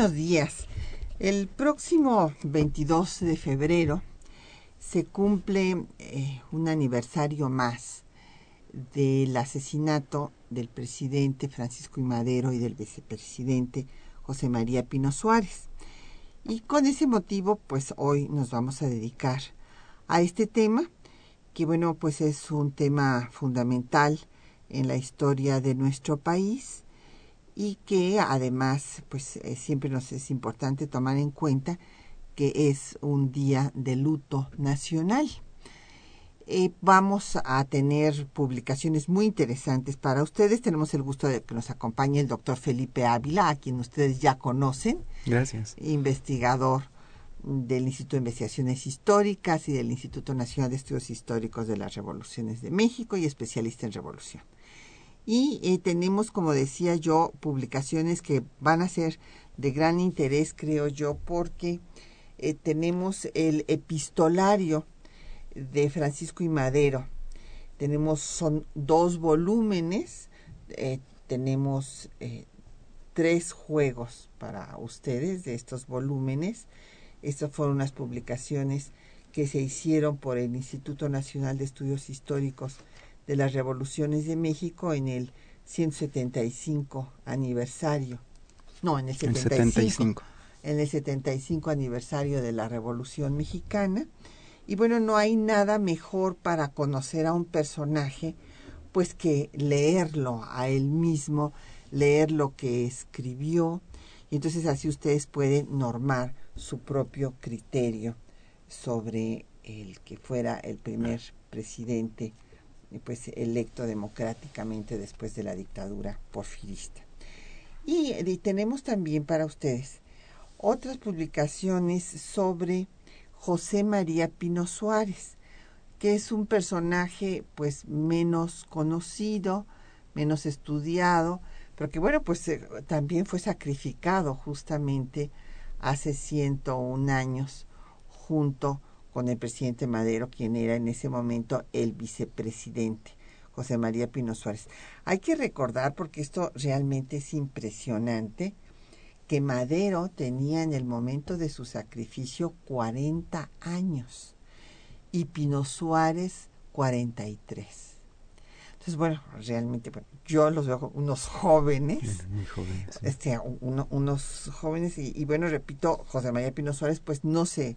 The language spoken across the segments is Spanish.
Buenos días. El próximo 22 de febrero se cumple eh, un aniversario más del asesinato del presidente Francisco I. Madero y del vicepresidente José María Pino Suárez. Y con ese motivo, pues hoy nos vamos a dedicar a este tema, que bueno, pues es un tema fundamental en la historia de nuestro país y que además pues eh, siempre nos es importante tomar en cuenta que es un día de luto nacional. Eh, vamos a tener publicaciones muy interesantes para ustedes. Tenemos el gusto de que nos acompañe el doctor Felipe Ávila, a quien ustedes ya conocen. Gracias. Investigador del Instituto de Investigaciones Históricas y del Instituto Nacional de Estudios Históricos de las Revoluciones de México y especialista en revolución. Y eh, tenemos, como decía yo, publicaciones que van a ser de gran interés, creo yo, porque eh, tenemos el epistolario de Francisco y Madero. Tenemos, son dos volúmenes, eh, tenemos tres juegos para ustedes de estos volúmenes. Estas fueron unas publicaciones que se hicieron por el Instituto Nacional de Estudios Históricos de las Revoluciones de México en el 175 aniversario. No, en el 75. En el 75 aniversario de la Revolución Mexicana. Y bueno, no hay nada mejor para conocer a un personaje pues que leerlo a él mismo, leer lo que escribió, y entonces así ustedes pueden normar su propio criterio sobre el que fuera el primer presidente pues electo democráticamente después de la dictadura porfirista. Y, tenemos también para ustedes otras publicaciones sobre José María Pino Suárez, que es un personaje pues menos conocido, menos estudiado, pero que bueno, pues eh, también fue sacrificado justamente hace 101 años junto con el presidente Madero, quien era en ese momento el vicepresidente, José María Pino Suárez. Hay que recordar, porque esto realmente es impresionante, que Madero tenía en el momento de su sacrificio 40 años y Pino Suárez 43. Entonces, bueno, realmente, bueno, yo los veo unos jóvenes, muy jóvenes, este, unos jóvenes, y, y, bueno, repito, José María Pino Suárez, pues no se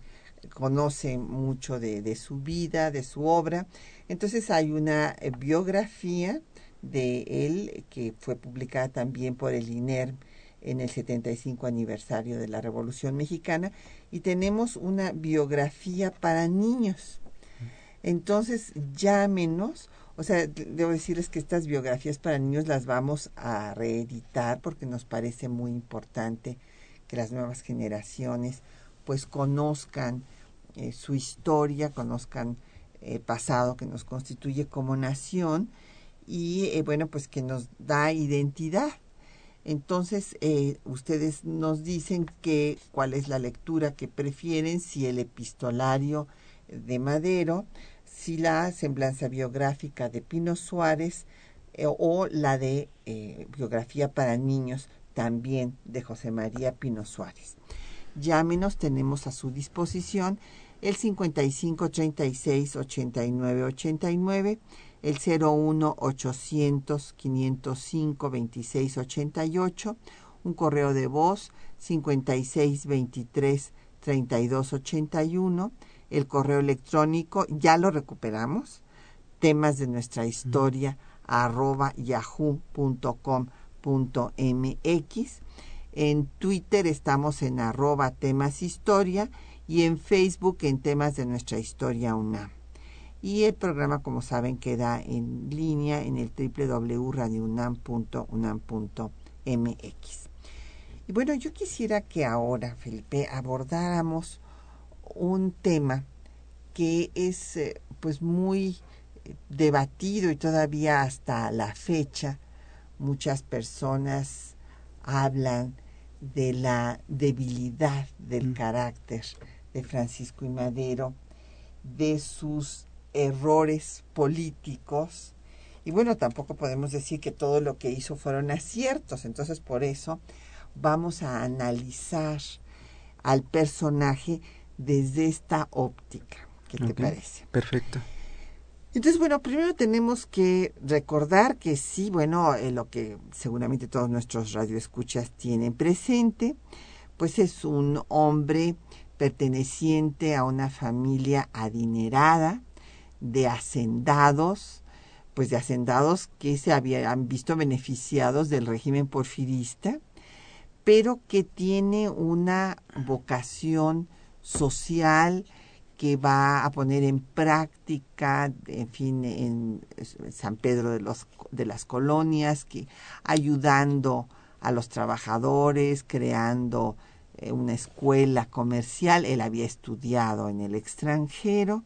conoce mucho de, su vida, de su obra. Entonces hay una eh, biografía de él que fue publicada también por el INER en el 75 aniversario de la Revolución Mexicana y tenemos una biografía para niños. Entonces, llámenos, o sea, debo decirles que estas biografías para niños las vamos a reeditar porque nos parece muy importante que las nuevas generaciones pues conozcan eh, su historia, conozcan el pasado que nos constituye como nación y eh, bueno, pues que nos da identidad. Entonces, eh, ustedes nos dicen que cuál es la lectura que prefieren, si el epistolario de Madero, si la semblanza biográfica de Pino Suárez o la de biografía para niños también de José María Pino Suárez. Llámenos, tenemos a su disposición el 55 36 89 89, el 01 800 505 26 88, un correo de voz 56 23 32 81, el correo electrónico, ya lo recuperamos, temas de nuestra historia arroba yahoo.com.mx. En Twitter estamos en arroba temas y en Facebook en temas de nuestra historia UNAM. Y el programa, como saben, queda en línea en el www.radiounam.unam.mx. Y bueno, yo quisiera que ahora, Felipe, abordáramos un tema que es eh, pues muy eh, debatido y todavía hasta la fecha muchas personas hablan de la debilidad del mm. carácter de Francisco y Madero, de sus errores políticos. Y bueno, tampoco podemos decir que todo lo que hizo fueron aciertos. Entonces, por eso vamos a analizar al personaje desde esta óptica. ¿Qué te parece? Perfecto. Entonces, bueno, primero tenemos que recordar que sí, bueno, eh, lo que seguramente todos nuestros radioescuchas tienen presente, pues es un hombre perteneciente a una familia adinerada de hacendados, pues de hacendados que se habían visto beneficiados del régimen porfirista, pero que tiene una vocación social, que va a poner en práctica, en fin, en San Pedro de, los, de las Colonias, que ayudando a los trabajadores, creando eh, una escuela comercial. Él había estudiado en el extranjero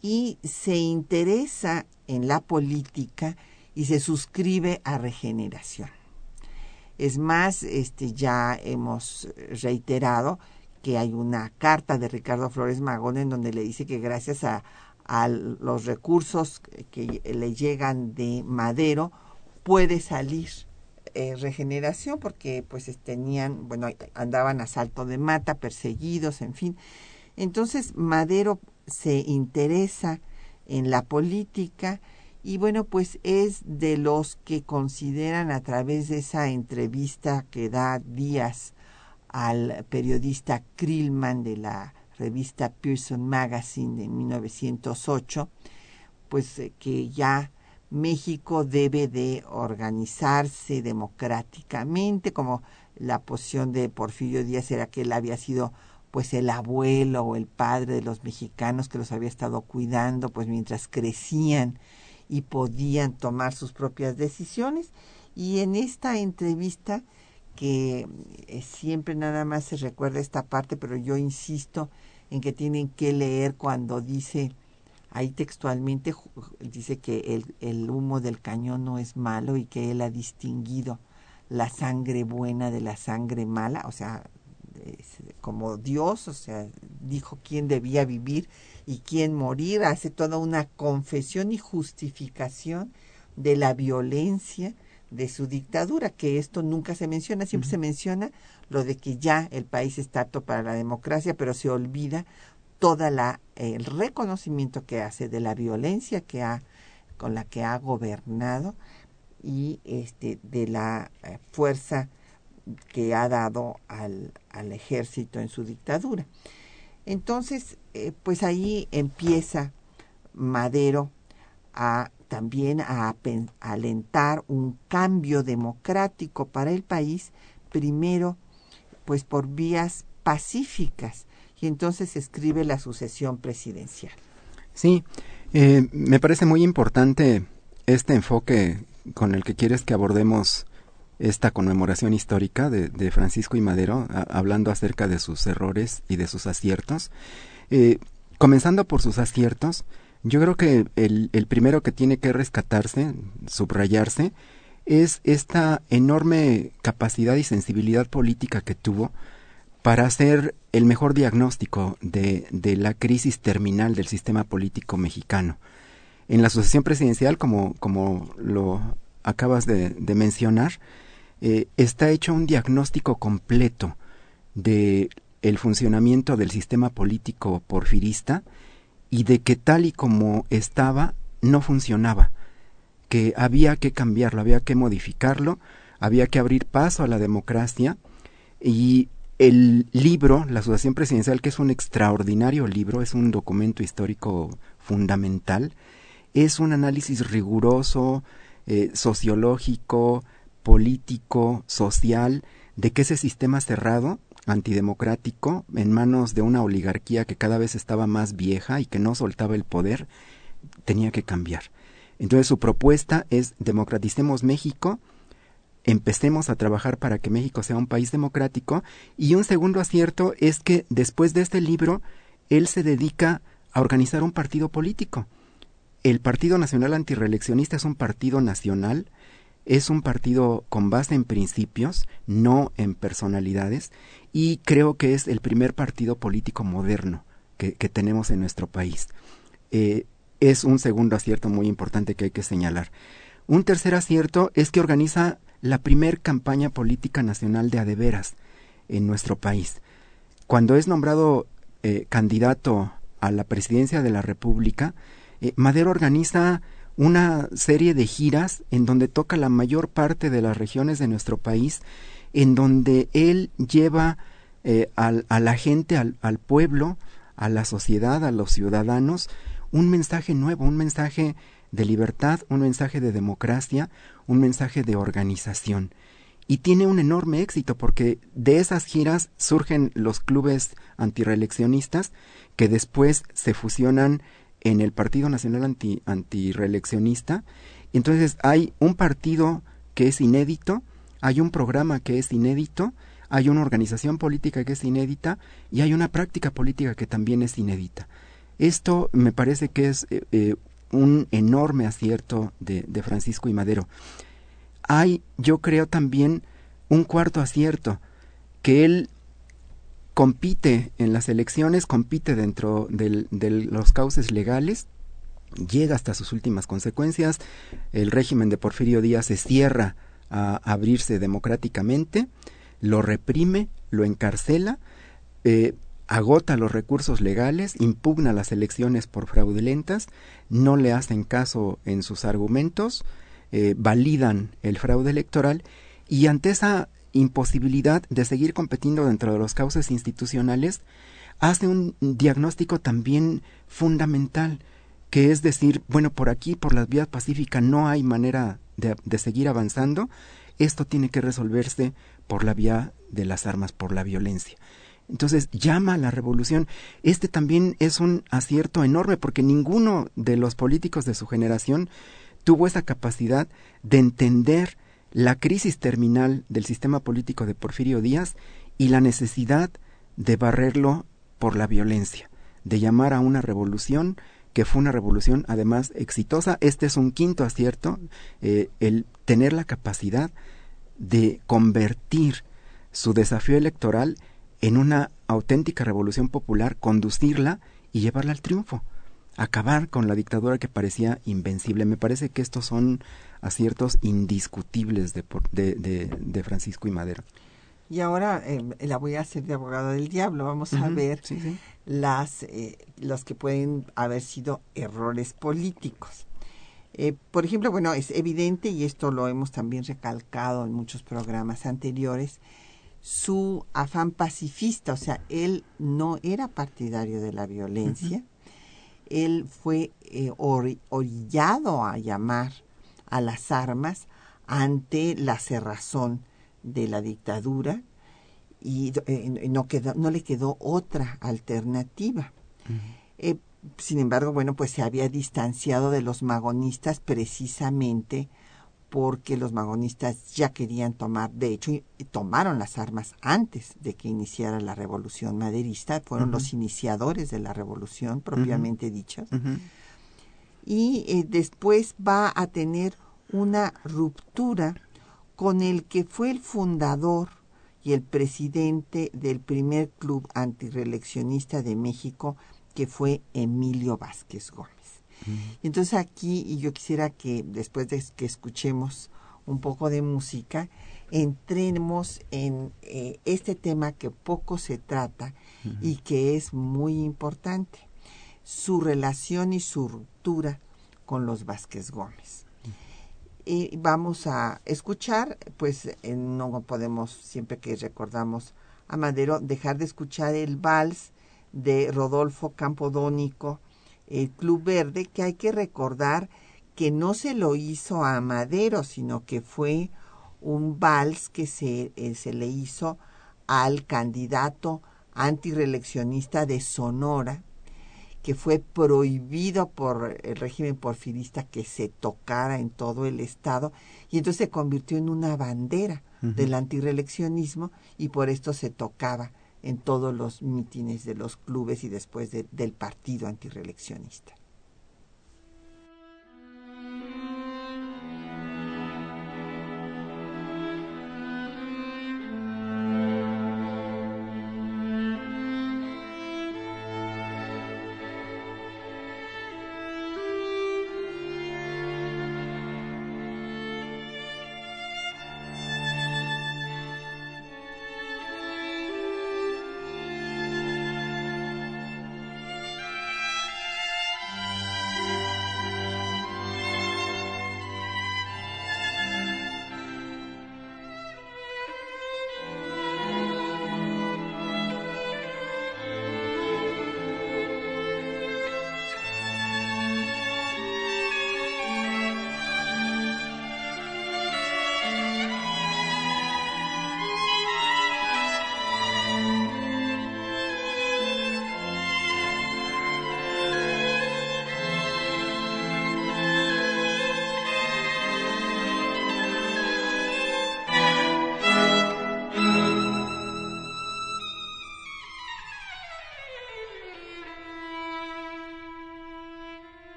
y se interesa en la política y se suscribe a Regeneración. Es más, este ya hemos reiterado que hay una carta de Ricardo Flores Magón en donde le dice que gracias a, los recursos que le llegan de Madero puede salir eh, regeneración porque pues tenían, bueno, andaban a salto de mata, perseguidos, en fin. Entonces Madero se interesa en la política y bueno, pues es de los que consideran a través de esa entrevista que da Díaz al periodista Krillman de la revista Pearson Magazine de 1908, pues eh, que ya México debe de organizarse democráticamente, como la posición de Porfirio Díaz era que él había sido pues el abuelo o el padre de los mexicanos que los había estado cuidando pues mientras crecían y podían tomar sus propias decisiones. Y en esta entrevista que eh, siempre nada más se recuerda esta parte, pero yo insisto en que tienen que leer cuando dice, ahí textualmente dice que el, el humo del cañón no es malo y que él ha distinguido la sangre buena de la sangre mala, o sea, como Dios, o sea, dijo quién debía vivir y quién morir, hace toda una confesión y justificación de la violencia de su dictadura, que esto nunca se menciona, siempre se menciona lo de que ya el país está apto para la democracia, pero se olvida toda la el reconocimiento que hace de la violencia que ha con la que ha gobernado y este de la eh, fuerza que ha dado al, al, ejército en su dictadura. Entonces, eh, pues ahí empieza Madero a también a, alentar un cambio democrático para el país, primero pues por vías pacíficas, y entonces escribe la sucesión presidencial. Sí, eh, me parece muy importante este enfoque con el que quieres que abordemos esta conmemoración histórica de, Francisco y Madero, hablando acerca de sus errores y de sus aciertos. Eh, comenzando por sus aciertos, yo creo que el, el primero que tiene que rescatarse, subrayarse, es esta enorme capacidad y sensibilidad política que tuvo para hacer el mejor diagnóstico de, de, la crisis terminal del sistema político mexicano. En la sucesión presidencial, como, como lo acabas de, mencionar, eh, está hecho un diagnóstico completo de el funcionamiento del sistema político porfirista y de que tal y como estaba no funcionaba, que había que cambiarlo, había que modificarlo, había que abrir paso a la democracia y el libro, la Asociación Presidencial, que es un extraordinario libro, es un documento histórico fundamental, es un análisis riguroso, eh, sociológico, político, social, de que ese sistema cerrado antidemocrático en manos de una oligarquía que cada vez estaba más vieja y que no soltaba el poder, tenía que cambiar. Entonces su propuesta es democraticemos México, empecemos a trabajar para que México sea un país democrático y un segundo acierto es que después de este libro él se dedica a organizar un partido político. El Partido Nacional Antireeleccionista es un partido nacional, es un partido con base en principios, no en personalidades, y creo que es el primer partido político moderno que, tenemos en nuestro país. Eh, es un segundo acierto muy importante que hay que señalar. Un tercer acierto es que organiza la primer campaña política nacional de adeveras en nuestro país. Cuando es nombrado eh, candidato a la presidencia de la República, eh, Madero organiza una serie de giras en donde toca la mayor parte de las regiones de nuestro país, en donde él lleva eh, a la gente, al, al pueblo, a la sociedad, a los ciudadanos, un mensaje nuevo, un mensaje de libertad, un mensaje de democracia, un mensaje de organización. Y tiene un enorme éxito porque de esas giras surgen los clubes antireeleccionistas que después se fusionan en el Partido Nacional anti. Entonces hay un partido que es inédito, hay un programa que es inédito, hay una organización política que es inédita y hay una práctica política que también es inédita. Esto me parece que es eh, eh, un enorme acierto de, de, Francisco y Madero. Hay, yo creo también, un cuarto acierto, que él compite en las elecciones, compite dentro de los cauces legales, llega hasta sus últimas consecuencias, el régimen de Porfirio Díaz se cierra a abrirse democráticamente, lo reprime, lo encarcela, eh, agota los recursos legales, impugna las elecciones por fraudulentas, no le hacen caso en sus argumentos, eh, validan el fraude electoral y ante esa imposibilidad de seguir competiendo dentro de los cauces institucionales, hace un diagnóstico también fundamental, que es decir, bueno, por aquí, por las vías pacíficas, no hay manera de seguir avanzando, esto tiene que resolverse por la vía de las armas, por la violencia. Entonces llama a la revolución. Este también es un acierto enorme porque ninguno de los políticos de su generación tuvo esa capacidad de entender la crisis terminal del sistema político de Porfirio Díaz y la necesidad de barrerlo por la violencia, de llamar a una revolución que fue una revolución además exitosa. Este es un quinto acierto, eh, el tener la capacidad de convertir su desafío electoral en una auténtica revolución popular, conducirla y llevarla al triunfo, acabar con la dictadura que parecía invencible. Me parece que estos son aciertos indiscutibles de, de, de, Francisco y Madero. Y ahora eh, la voy a hacer de abogado del diablo. Vamos a ver las eh, los que pueden haber sido errores políticos. Eh, por ejemplo, bueno, es evidente y esto lo hemos también recalcado en muchos programas anteriores su afán pacifista, o sea, él no era partidario de la violencia, él fue eh, orillado a llamar a las armas ante la cerrazón de la dictadura y eh, no, quedó, no le quedó otra alternativa. Eh, sin embargo, bueno, pues se había distanciado de los magonistas precisamente porque los magonistas ya querían tomar, de hecho, tomaron las armas antes de que iniciara la revolución maderista, fueron los iniciadores de la revolución propiamente dicha. Y eh, después va a tener una ruptura con el que fue el fundador y el presidente del primer club antireeleccionista de México, que fue Emilio Vázquez Gómez. Entonces aquí, y yo quisiera que después de que escuchemos un poco de música, entremos en eh, este tema que poco se trata y que es muy importante, su relación y su ruptura con los Vázquez Gómez. Y vamos a escuchar, pues eh, no podemos, siempre que recordamos a Madero, dejar de escuchar el vals de Rodolfo Campodónico, el Club Verde, que hay que recordar que no se lo hizo a Madero, sino que fue un vals que se, eh, se le hizo al candidato antireeleccionista de Sonora, que fue prohibido por el régimen porfirista que se tocara en todo el estado y entonces se convirtió en una bandera del antireeleccionismo y por esto se tocaba en todos los mítines de los clubes y después del partido antireeleccionista.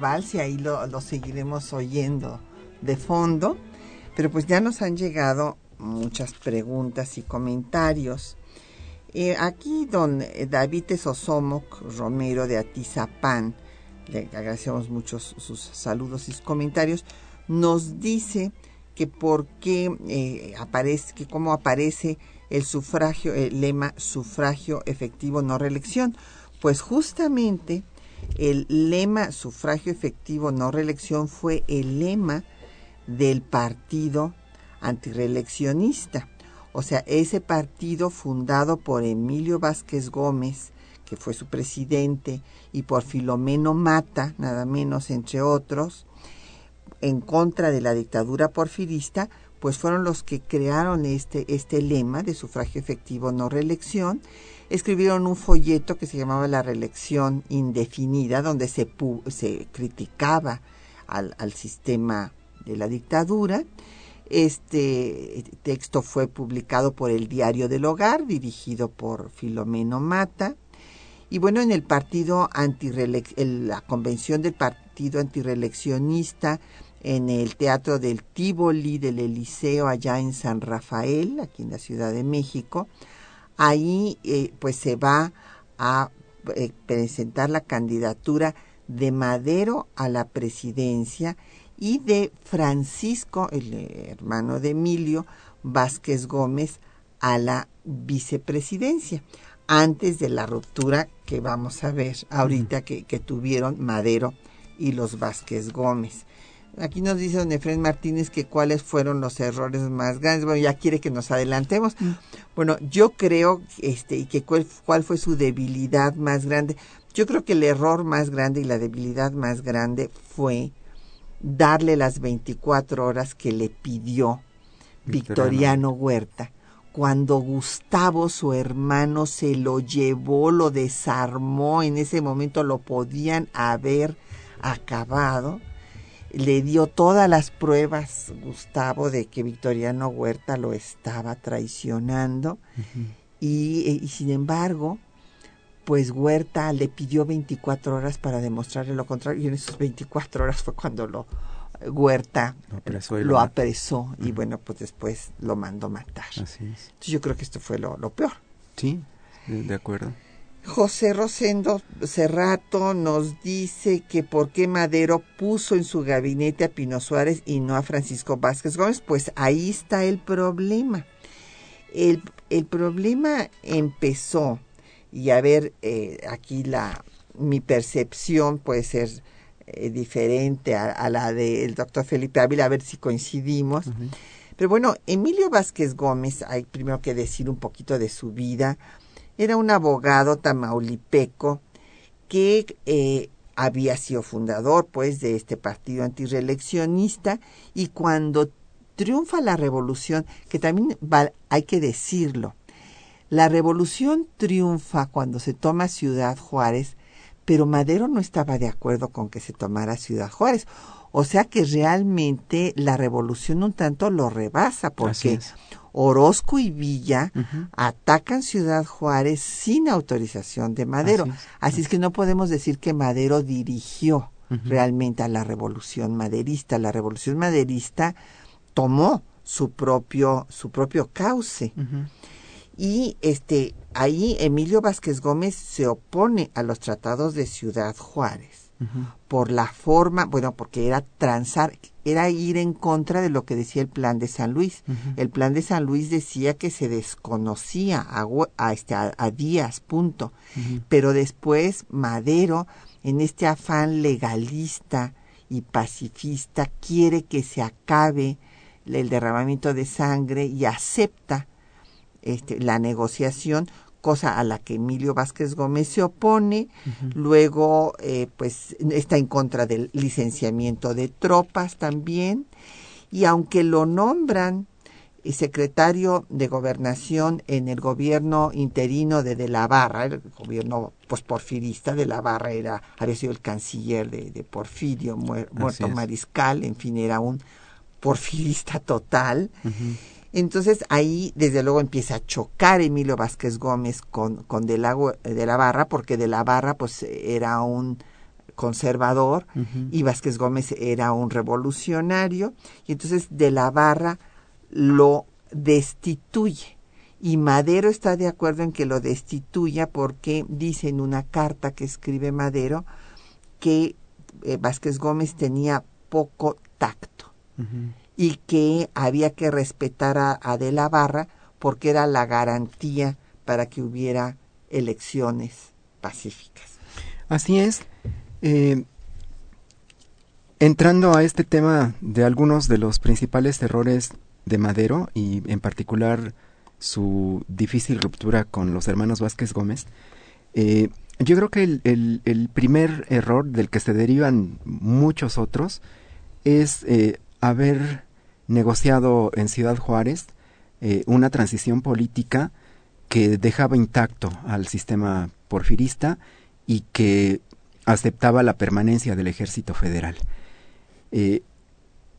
Vals y ahí lo, seguiremos oyendo de fondo. Pero pues ya nos han llegado muchas preguntas y comentarios. Eh, aquí don David Sosomoc Romero de Atizapán, le agradecemos mucho sus saludos y sus comentarios, nos dice que por qué eh, aparece, que cómo aparece el sufragio, el lema sufragio efectivo no reelección. Pues justamente el lema sufragio efectivo, no reelección, fue el lema del partido antireeleccionista. O sea, ese partido fundado por Emilio Vázquez Gómez, que fue su presidente, y por Filomeno Mata, nada menos entre otros, en contra de la dictadura porfirista, pues fueron los que crearon este, este lema de sufragio efectivo no reelección escribieron un folleto que se llamaba La reelección indefinida, donde se, se criticaba al, al sistema de la dictadura. Este texto fue publicado por el Diario del Hogar, dirigido por Filomeno Mata. Y bueno, en el partido la convención del partido antireeleccionista en el Teatro del Tívoli del Eliseo allá en San Rafael, aquí en la Ciudad de México, Ahí eh, pues se va a eh, presentar la candidatura de Madero a la presidencia y de Francisco, el hermano de Emilio Vázquez Gómez, a la vicepresidencia, antes de la ruptura que vamos a ver ahorita que, que tuvieron Madero y los Vázquez Gómez. Aquí nos dice don Efraín Martínez que cuáles fueron los errores más grandes. Bueno, ya quiere que nos adelantemos. Mm. Bueno, yo creo, este, y que cuál, cuál fue su debilidad más grande. Yo creo que el error más grande y la debilidad más grande fue darle las 24 horas que le pidió Victoriano, Huerta cuando Gustavo, su hermano, se lo llevó, lo desarmó, en ese momento lo podían haber acabado, le dio todas las pruebas, Gustavo, de que Victoriano Huerta lo estaba traicionando y, y, sin embargo, pues Huerta le pidió 24 horas para demostrarle lo contrario y en esas 24 horas fue cuando lo Huerta lo apresó y, lo lo apresó y bueno, pues después lo mandó matar. Así es. Entonces yo creo que esto fue lo, lo peor. Sí, de acuerdo. José Rosendo Cerrato nos dice que por qué Madero puso en su gabinete a Pino Suárez y no a Francisco Vázquez Gómez. Pues ahí está el problema. El, el problema empezó, y a ver, eh, aquí la, mi percepción puede ser eh, diferente a, a la del doctor Felipe Ávila, a ver si coincidimos. Uh -huh. Pero bueno, Emilio Vázquez Gómez, hay primero que decir un poquito de su vida era un abogado tamaulipeco que eh, había sido fundador pues de este partido antireeleccionista y cuando triunfa la revolución, que también va, hay que decirlo, la revolución triunfa cuando se toma Ciudad Juárez, pero Madero no estaba de acuerdo con que se tomara Ciudad Juárez. O sea que realmente la revolución un tanto lo rebasa, porque Orozco y Villa uh -huh. atacan Ciudad Juárez sin autorización de Madero. Así es, Así es que no podemos decir que Madero dirigió uh -huh. realmente a la revolución maderista. La revolución maderista tomó su propio, su propio cauce. Uh -huh. Y este, ahí Emilio Vázquez Gómez se opone a los tratados de Ciudad Juárez. Por la forma, bueno, porque era transar, era ir en contra de lo que decía el plan de San Luis. Uh -huh. El plan de San Luis decía que se desconocía a, a, este, a, a Díaz, punto. Uh -huh. Pero después Madero, en este afán legalista y pacifista, quiere que se acabe el derramamiento de sangre y acepta este, la negociación cosa a la que Emilio Vázquez Gómez se opone, uh -huh. luego eh, pues está en contra del licenciamiento de tropas también, y aunque lo nombran eh, secretario de gobernación en el gobierno interino de De la Barra, el gobierno pues porfirista de La Barra era, había sido el canciller de, de Porfirio, muer, muerto mariscal, en fin, era un porfirista total. Uh -huh entonces ahí, desde luego, empieza a chocar Emilio Vázquez Gómez con, con de, la, de la Barra, porque de la Barra pues era un conservador uh -huh. y Vázquez Gómez era un revolucionario, y entonces de la Barra lo destituye. Y Madero está de acuerdo en que lo destituya porque dice en una carta que escribe Madero que eh, Vázquez Gómez tenía poco tacto. Uh -huh y que había que respetar a, a, De la Barra porque era la garantía para que hubiera elecciones pacíficas. Así es. Eh, entrando a este tema de algunos de los principales errores de Madero y en particular su difícil ruptura con los hermanos Vázquez Gómez, eh, yo creo que el, el, el, primer error del que se derivan muchos otros es eh, haber negociado en Ciudad Juárez eh, una transición política que dejaba intacto al sistema porfirista y que aceptaba la permanencia del ejército federal. Eh,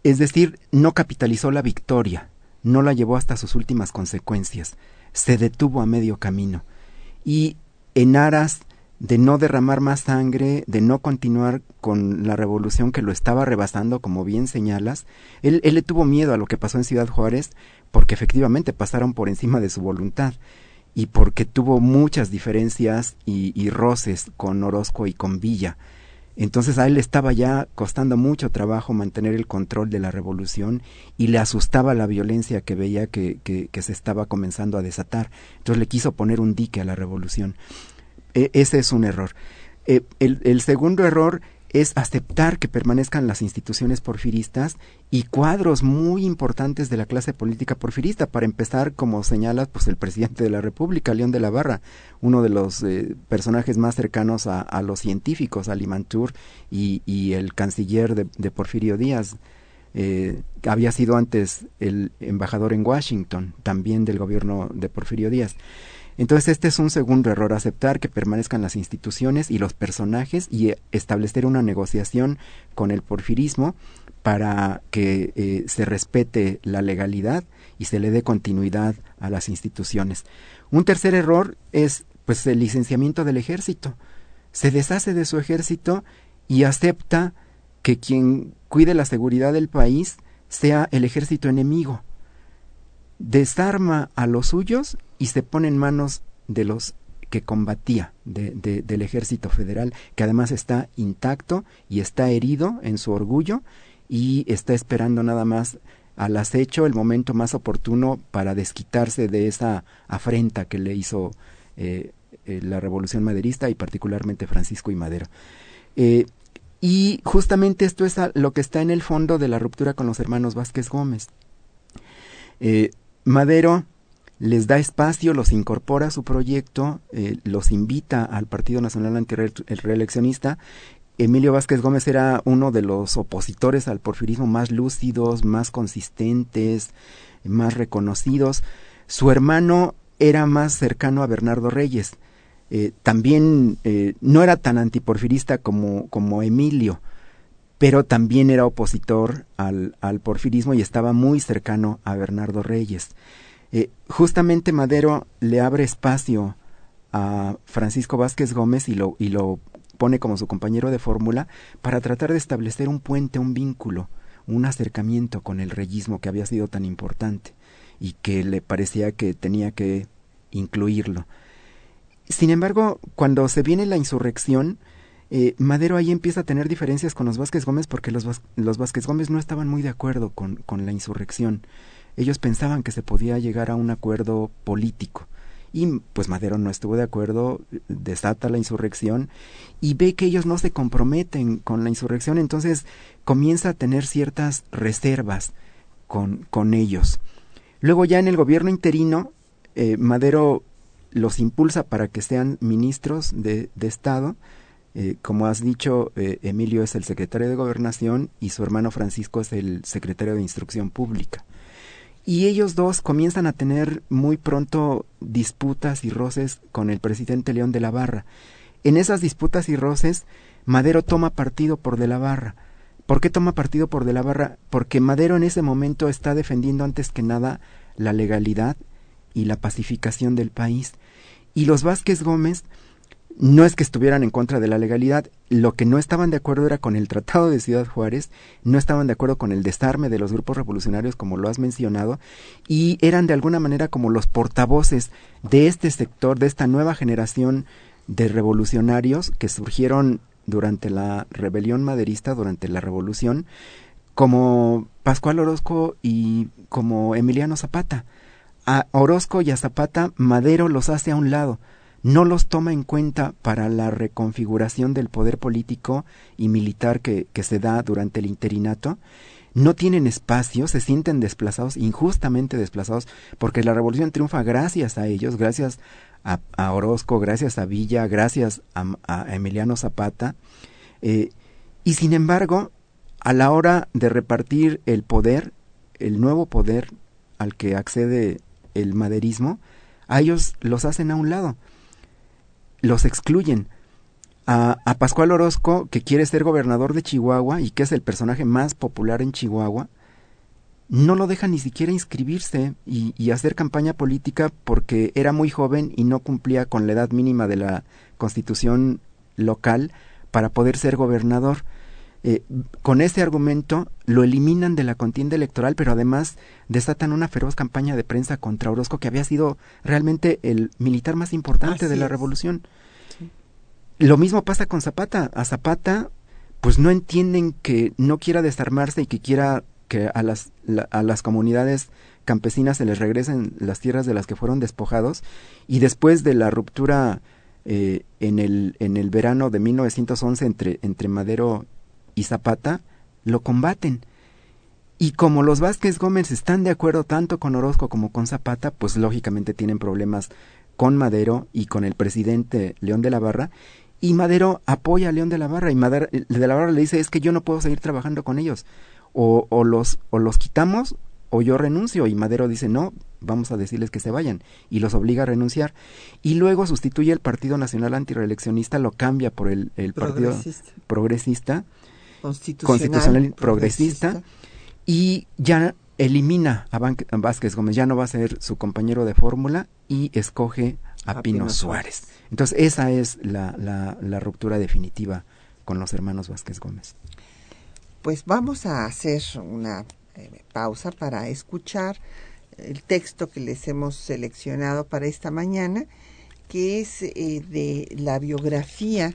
es decir, no capitalizó la victoria, no la llevó hasta sus últimas consecuencias, se detuvo a medio camino y en aras de no derramar más sangre, de no continuar con la revolución que lo estaba rebasando, como bien señalas. Él, él, le tuvo miedo a lo que pasó en Ciudad Juárez porque efectivamente pasaron por encima de su voluntad y porque tuvo muchas diferencias y, y roces con Orozco y con Villa. Entonces a él le estaba ya costando mucho trabajo mantener el control de la revolución y le asustaba la violencia que veía que, que, que se estaba comenzando a desatar. Entonces le quiso poner un dique a la revolución. E ese es un error. Eh, el, segundo error es aceptar que permanezcan las instituciones porfiristas y cuadros muy importantes de la clase política porfirista. Para empezar, como señala, pues el presidente de la República, León de la Barra, uno de los eh, personajes más cercanos a, los científicos, a Limantur y, el canciller de, de, Porfirio Díaz, eh, había sido antes el embajador en Washington, también del gobierno de Porfirio Díaz. Entonces este es un segundo error, aceptar que permanezcan las instituciones y los personajes y establecer una negociación con el porfirismo para que eh, se respete la legalidad y se le dé continuidad a las instituciones. Un tercer error es pues el licenciamiento del ejército. Se deshace de su ejército y acepta que quien cuide la seguridad del país sea el ejército enemigo. Desarma a los suyos y se pone en manos de los que combatía del ejército federal, que además está intacto y está herido en su orgullo y está esperando nada más al acecho el momento más oportuno para desquitarse de esa afrenta que le hizo eh, eh, la revolución maderista y particularmente Francisco y Madero. Eh, y justamente esto es lo que está en el fondo de la ruptura con los hermanos Vázquez Gómez. Madero les da espacio, los incorpora a su proyecto, eh, los invita al Partido Nacional Antireeleccionista. Emilio Vázquez Gómez era uno de los opositores al porfirismo más lúcidos, más consistentes, más reconocidos. Su hermano era más cercano a Bernardo Reyes. Eh, también eh, no era tan antiporfirista como, como Emilio, pero también era opositor al, al, porfirismo y estaba muy cercano a Bernardo Reyes. Eh, justamente Madero le abre espacio a Francisco Vázquez Gómez y lo, y lo pone como su compañero de fórmula para tratar de establecer un puente, un vínculo, un acercamiento con el reyismo que había sido tan importante y que le parecía que tenía que incluirlo. Sin embargo, cuando se viene la insurrección, eh, Madero ahí empieza a tener diferencias con los Vázquez Gómez porque los, los Vázquez Gómez no estaban muy de acuerdo con, con la insurrección. Ellos pensaban que se podía llegar a un acuerdo político. Y pues Madero no estuvo de acuerdo, desata la insurrección y ve que ellos no se comprometen con la insurrección, entonces comienza a tener ciertas reservas con, con ellos. Luego ya en el gobierno interino, eh, Madero los impulsa para que sean ministros de, de Estado. Eh, como has dicho, eh, Emilio es el secretario de Gobernación y su hermano Francisco es el secretario de Instrucción Pública. Y ellos dos comienzan a tener muy pronto disputas y roces con el presidente León de la Barra. En esas disputas y roces, Madero toma partido por de la Barra. ¿Por qué toma partido por de la Barra? Porque Madero en ese momento está defendiendo antes que nada la legalidad y la pacificación del país. Y los Vázquez Gómez no es que estuvieran en contra de la legalidad, lo que no estaban de acuerdo era con el Tratado de Ciudad Juárez, no estaban de acuerdo con el desarme de los grupos revolucionarios, como lo has mencionado, y eran de alguna manera como los portavoces de este sector, de esta nueva generación de revolucionarios que surgieron durante la rebelión maderista, durante la revolución, como Pascual Orozco y como Emiliano Zapata. A Orozco y a Zapata Madero los hace a un lado, no los toma en cuenta para la reconfiguración del poder político y militar que, se da durante el interinato, no tienen espacio, se sienten desplazados, injustamente desplazados, porque la revolución triunfa gracias a ellos, gracias a, Orozco, gracias a Villa, gracias a, Emiliano Zapata, eh, y sin embargo, a la hora de repartir el poder, el nuevo poder al que accede el maderismo, a ellos los hacen a un lado, los excluyen. A, a, Pascual Orozco, que quiere ser gobernador de Chihuahua y que es el personaje más popular en Chihuahua, no lo deja ni siquiera inscribirse y, y, hacer campaña política porque era muy joven y no cumplía con la edad mínima de la constitución local para poder ser gobernador. Eh, con ese argumento lo eliminan de la contienda electoral, pero además desatan una feroz campaña de prensa contra Orozco, que había sido realmente el militar más importante de la revolución. Lo mismo pasa con Zapata. A Zapata, pues no entienden que no quiera desarmarse y que quiera que a las, a las comunidades campesinas se les regresen las tierras de las que fueron despojados. Y después de la ruptura eh, en, el, en el verano de 1911 entre, entre Madero y Zapata lo combaten. Y como los Vázquez Gómez están de acuerdo tanto con Orozco como con Zapata, pues lógicamente tienen problemas con Madero y con el presidente León de la Barra. Y Madero apoya a León de la Barra y Madero, de la Barra le dice es que yo no puedo seguir trabajando con ellos. o, o, los, o los quitamos o yo renuncio y Madero dice no, vamos a decirles que se vayan y los obliga a renunciar y luego sustituye el Partido Nacional Antireeleccionista, lo cambia por el, el Partido Progresista, Constitucional, progresista, y ya elimina a, Vázquez Gómez, ya no va a ser su compañero de fórmula y escoge a, Pino, Suárez. Entonces esa es la, la, la ruptura definitiva con los hermanos Vázquez Gómez. Pues vamos a hacer una eh, pausa para escuchar el texto que les hemos seleccionado para esta mañana, que es eh, de la biografía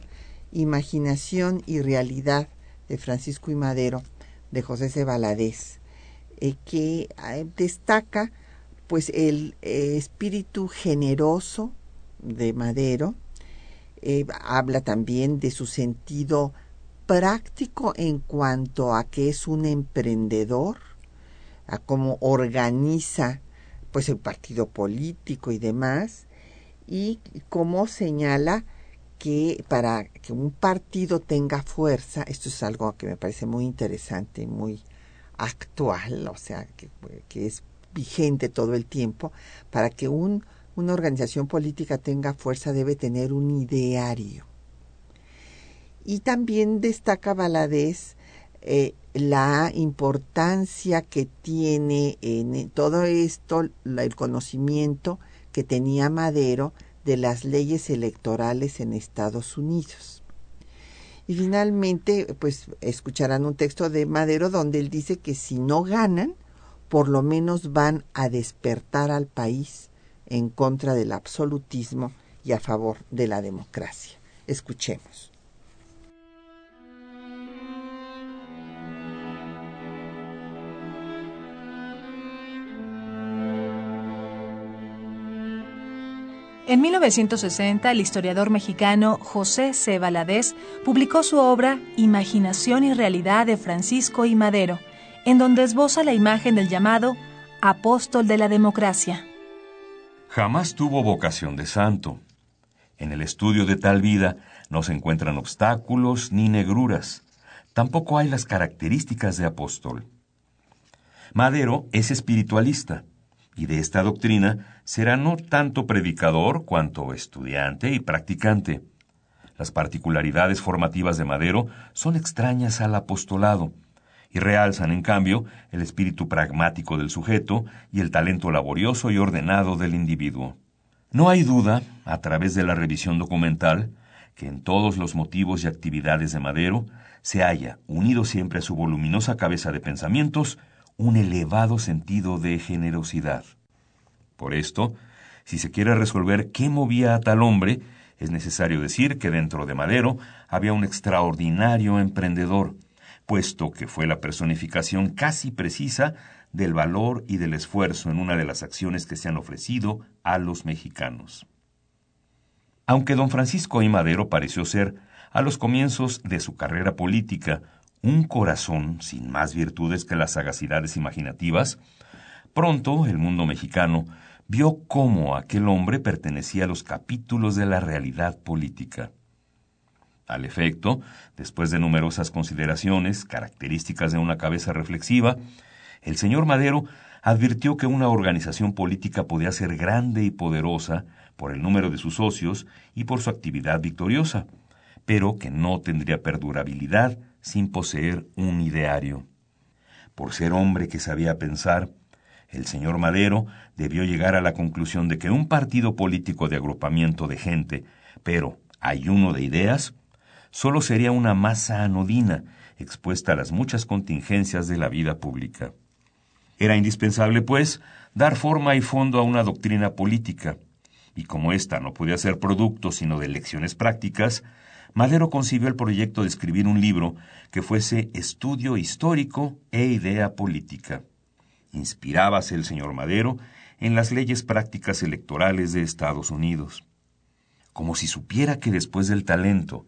Imaginación y Realidad de Francisco y Madero, de José C. Eh, que destaca pues el espíritu generoso de Madero, habla también de su sentido práctico en cuanto a que es un emprendedor, a cómo organiza pues el partido político y demás, y cómo señala que para que un partido tenga fuerza, esto es algo que me parece muy interesante y muy actual, o sea, que, que es vigente todo el tiempo, para que un, una organización política tenga fuerza debe tener un ideario. Y también destaca Valadez eh, la importancia que tiene en todo esto el conocimiento que tenía Madero de las leyes electorales en Estados Unidos. Y finalmente, pues escucharán un texto de Madero donde él dice que si no ganan, por lo menos van a despertar al país en contra del absolutismo y a favor de la democracia. Escuchemos. En 1960, el historiador mexicano José C. Valadez publicó su obra Imaginación y Realidad de Francisco y Madero, en donde esboza la imagen del llamado apóstol de la democracia. Jamás tuvo vocación de santo. En el estudio de tal vida no se encuentran obstáculos ni negruras. Tampoco hay las características de apóstol. Madero es espiritualista y de esta doctrina será no tanto predicador cuanto estudiante y practicante. Las particularidades formativas de Madero son extrañas al apostolado y realzan, en cambio, el espíritu pragmático del sujeto y el talento laborioso y ordenado del individuo. No hay duda, a través de la revisión documental, que en todos los motivos y actividades de Madero se halla, unido siempre a su voluminosa cabeza de pensamientos, un elevado sentido de generosidad. Por esto, si se quiere resolver qué movía a tal hombre, es necesario decir que dentro de Madero había un extraordinario emprendedor, puesto que fue la personificación casi precisa del valor y del esfuerzo en una de las acciones que se han ofrecido a los mexicanos. Aunque don Francisco I. Madero pareció ser, a los comienzos de su carrera política, un corazón sin más virtudes que las sagacidades imaginativas, pronto el mundo mexicano vio cómo aquel hombre pertenecía a los capítulos de la realidad política. Al efecto, después de numerosas consideraciones, características de una cabeza reflexiva, el señor Madero advirtió que una organización política podía ser grande y poderosa por el número de sus socios y por su actividad victoriosa, pero que no tendría perdurabilidad sin poseer un ideario. Por ser hombre que sabía pensar, el señor Madero debió llegar a la conclusión de que un partido político de agrupamiento de gente, pero ayuno de ideas, solo sería una masa anodina expuesta a las muchas contingencias de la vida pública. Era indispensable, pues, dar forma y fondo a una doctrina política, y como ésta no podía ser producto sino de lecciones prácticas, Madero concibió el proyecto de escribir un libro que fuese estudio histórico e idea política. Inspirábase el señor Madero en las leyes prácticas electorales de Estados Unidos. Como si supiera que después del talento,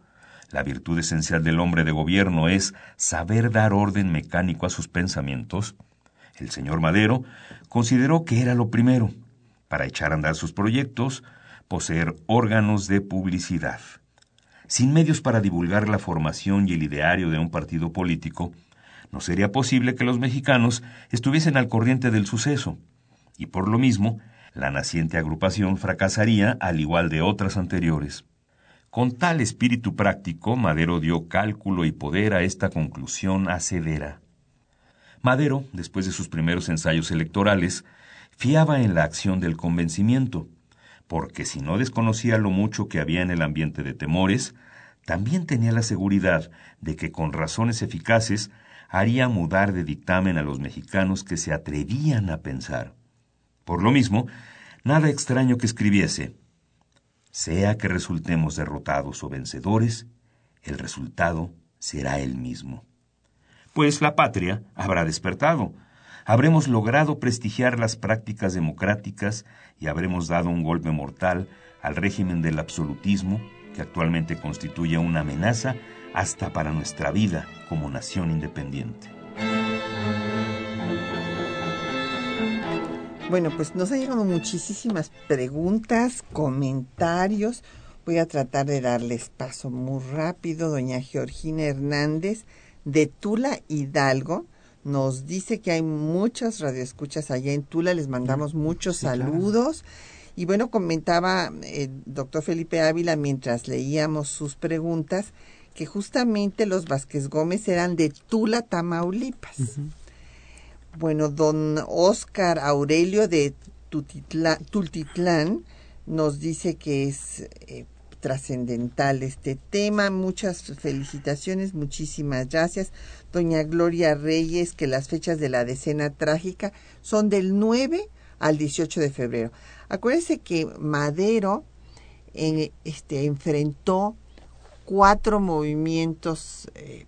la virtud esencial del hombre de gobierno es saber dar orden mecánico a sus pensamientos, el señor Madero consideró que era lo primero, para echar a andar sus proyectos, poseer órganos de publicidad. Sin medios para divulgar la formación y el ideario de un partido político, No sería posible que los mexicanos estuviesen al corriente del suceso, y por lo mismo, la naciente agrupación fracasaría al igual de otras anteriores. Con tal espíritu práctico, Madero dio cálculo y poder a esta conclusión asedera. Madero, después de sus primeros ensayos electorales, fiaba en la acción del convencimiento, porque si no desconocía lo mucho que había en el ambiente de temores, también tenía la seguridad de que con razones eficaces haría mudar de dictamen a los mexicanos que se atrevían a pensar. Por lo mismo, nada extraño que escribiese, sea que resultemos derrotados o vencedores, el resultado será el mismo. Pues la patria habrá despertado, habremos logrado prestigiar las prácticas democráticas y habremos dado un golpe mortal al régimen del absolutismo que actualmente constituye una amenaza hasta para nuestra vida como nación independiente. Bueno, pues nos han llegado muchísimas preguntas, comentarios. Voy a tratar de darles paso muy rápido. Doña Georgina Hernández de Tula Hidalgo nos dice que hay muchas radioescuchas allá en Tula. Les mandamos muchos saludos. Y bueno, comentaba el doctor Felipe Ávila mientras leíamos sus preguntas que justamente los Vázquez Gómez eran de Tula, Tamaulipas. Bueno, don Oscar Aurelio de Tultitlán nos dice que es eh, trascendental este tema. Muchas felicitaciones, muchísimas gracias. Doña Gloria Reyes, que las fechas de la decena trágica son del 9 al 18 de febrero. Acuérdense que Madero eh, este, enfrentó cuatro movimientos eh,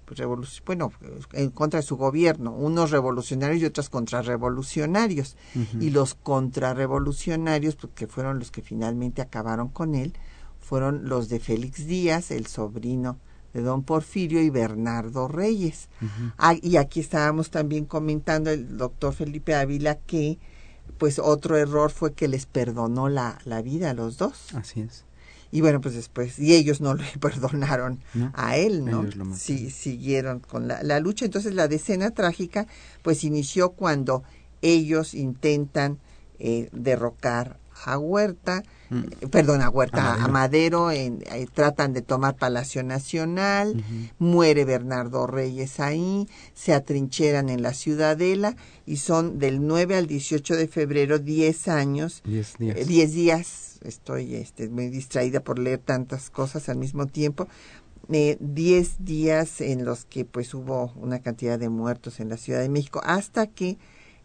bueno, en contra de su gobierno, unos revolucionarios y otros contrarrevolucionarios. Y los contrarrevolucionarios, porque pues, fueron los que finalmente acabaron con él, fueron los de Félix Díaz, el sobrino de don Porfirio y Bernardo Reyes. Ah, y aquí estábamos también comentando el doctor Felipe Ávila que pues otro error fue que les perdonó la, la vida a los dos. Así es y bueno, pues después, y ellos no le perdonaron a él, ¿no? Sí, siguieron con la, la, lucha. Entonces la decena trágica, pues inició cuando ellos intentan eh, derrocar a Huerta, mm. eh, perdón, a Huerta, a Madero, en, eh, tratan de tomar Palacio Nacional, muere Bernardo Reyes ahí, se atrincheran en la Ciudadela y son del 9 al 18 de febrero 10 años, 10 días. 10 días estoy este, muy distraída por leer tantas cosas al mismo tiempo. Eh, diez días en los que pues hubo una cantidad de muertos en la Ciudad de México hasta que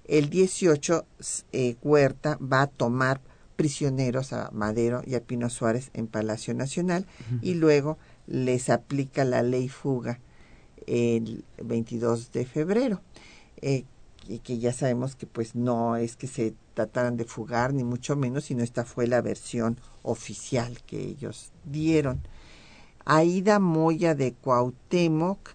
el 18 eh, Huerta va a tomar prisioneros a Madero y a Pino Suárez en Palacio Nacional y luego les aplica la ley fuga el 22 de febrero. Eh, y que ya sabemos que pues no es que se trataran de fugar ni mucho menos, sino esta fue la versión oficial que ellos dieron. Aida Moya de Cuauhtémoc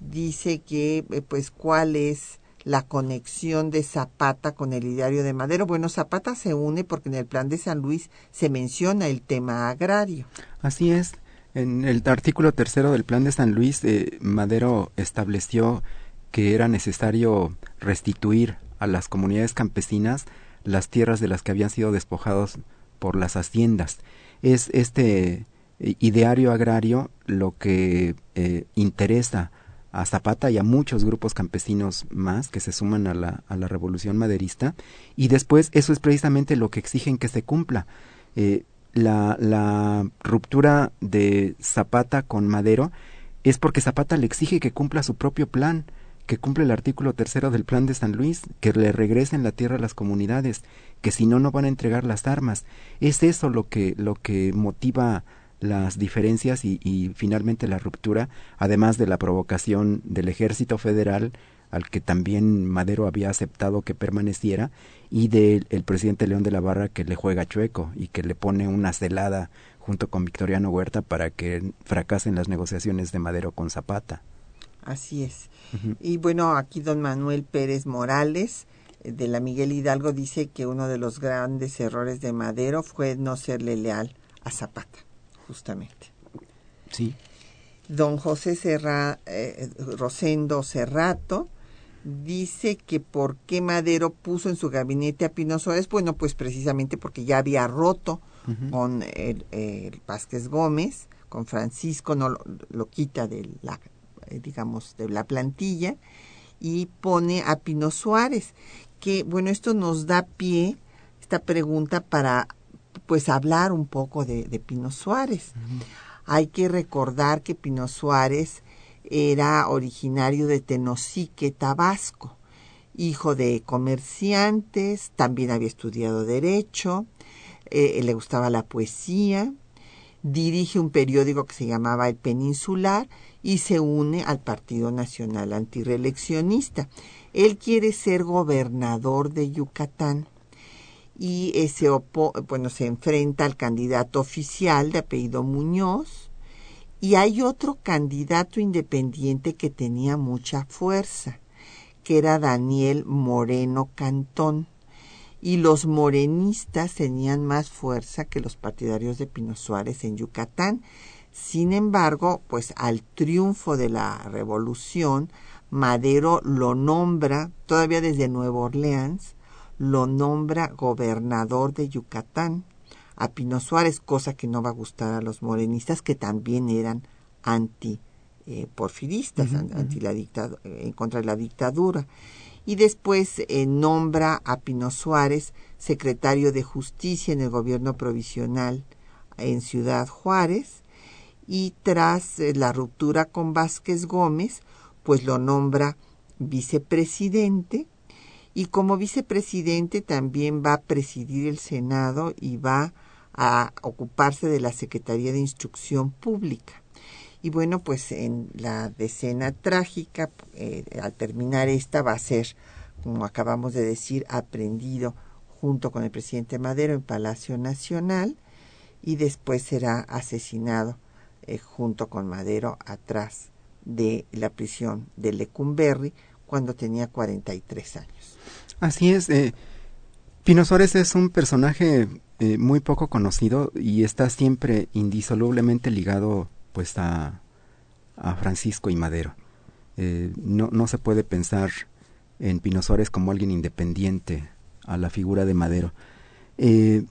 dice que eh, pues cuál es la conexión de Zapata con el ideario de Madero. Bueno, Zapata se une porque en el plan de San Luis se menciona el tema agrario. Así es. En el artículo tercero del plan de San Luis, eh, Madero estableció que era necesario restituir a las comunidades campesinas las tierras de las que habían sido despojados por las haciendas. Es este eh, ideario agrario lo que eh, interesa a Zapata y a muchos grupos campesinos más que se suman a la, a la revolución maderista y después eso es precisamente lo que exigen que se cumpla. Eh, la, la ruptura de Zapata con Madero es porque Zapata le exige que cumpla su propio plan que cumple el artículo tercero del plan de San Luis, que le regresen la tierra a las comunidades, que si no no van a entregar las armas. Es eso lo que lo que motiva las diferencias y, y finalmente la ruptura, además de la provocación del ejército federal al que también Madero había aceptado que permaneciera, y del presidente León de la Barra que le juega chueco y que le pone una celada junto con Victoriano Huerta para que fracasen las negociaciones de Madero con Zapata. Así es. Y bueno, aquí don Manuel Pérez Morales eh, de la Miguel Hidalgo dice que uno de los grandes errores de Madero fue no serle leal a Zapata, justamente. Sí. Don José Serra, eh, Rosendo Cerrato dice que por qué Madero puso en su gabinete a Pino Suárez, bueno, pues precisamente porque ya había roto con el, Vázquez Gómez, con Francisco, no lo, quita de la, eh, digamos, de la plantilla y pone a Pino Suárez, que bueno, esto nos da pie, esta pregunta para pues hablar un poco de, Pino Suárez. Hay que recordar que Pino Suárez era originario de Tenosique, Tabasco, hijo de comerciantes, también había estudiado derecho, eh, le gustaba la poesía, dirige un periódico que se llamaba El Peninsular y se une al Partido Nacional Antireeleccionista. Él quiere ser gobernador de Yucatán y ese bueno, se enfrenta al candidato oficial de apellido Muñoz y hay otro candidato independiente que tenía mucha fuerza, que era Daniel Moreno Cantón y los morenistas tenían más fuerza que los partidarios de Pino Suárez en Yucatán. Sin embargo, pues al triunfo de la revolución, Madero lo nombra, todavía desde Nueva Orleans, lo nombra gobernador de Yucatán a Pino Suárez, cosa que no va a gustar a los morenistas que también eran anti eh, porfiristas, anti la en contra de la dictadura. Y después eh, nombra a Pino Suárez secretario de Justicia en el gobierno provisional en Ciudad Juárez y tras eh, la ruptura con Vázquez Gómez, pues lo nombra vicepresidente y como vicepresidente también va a presidir el Senado y va a ocuparse de la Secretaría de Instrucción Pública. Y bueno, pues en la decena trágica, eh, al terminar esta, va a ser, como acabamos de decir, aprendido junto con el presidente Madero en Palacio Nacional y después será asesinado eh, junto con Madero atrás de la prisión de Lecumberri cuando tenía 43 años. Así es. Eh, Pino Suárez es un personaje eh, muy poco conocido y está siempre indisolublemente ligado pues a, Francisco y Madero. Eh, no, no se puede pensar en Pino Suárez como alguien independiente a la figura de Madero. Eh,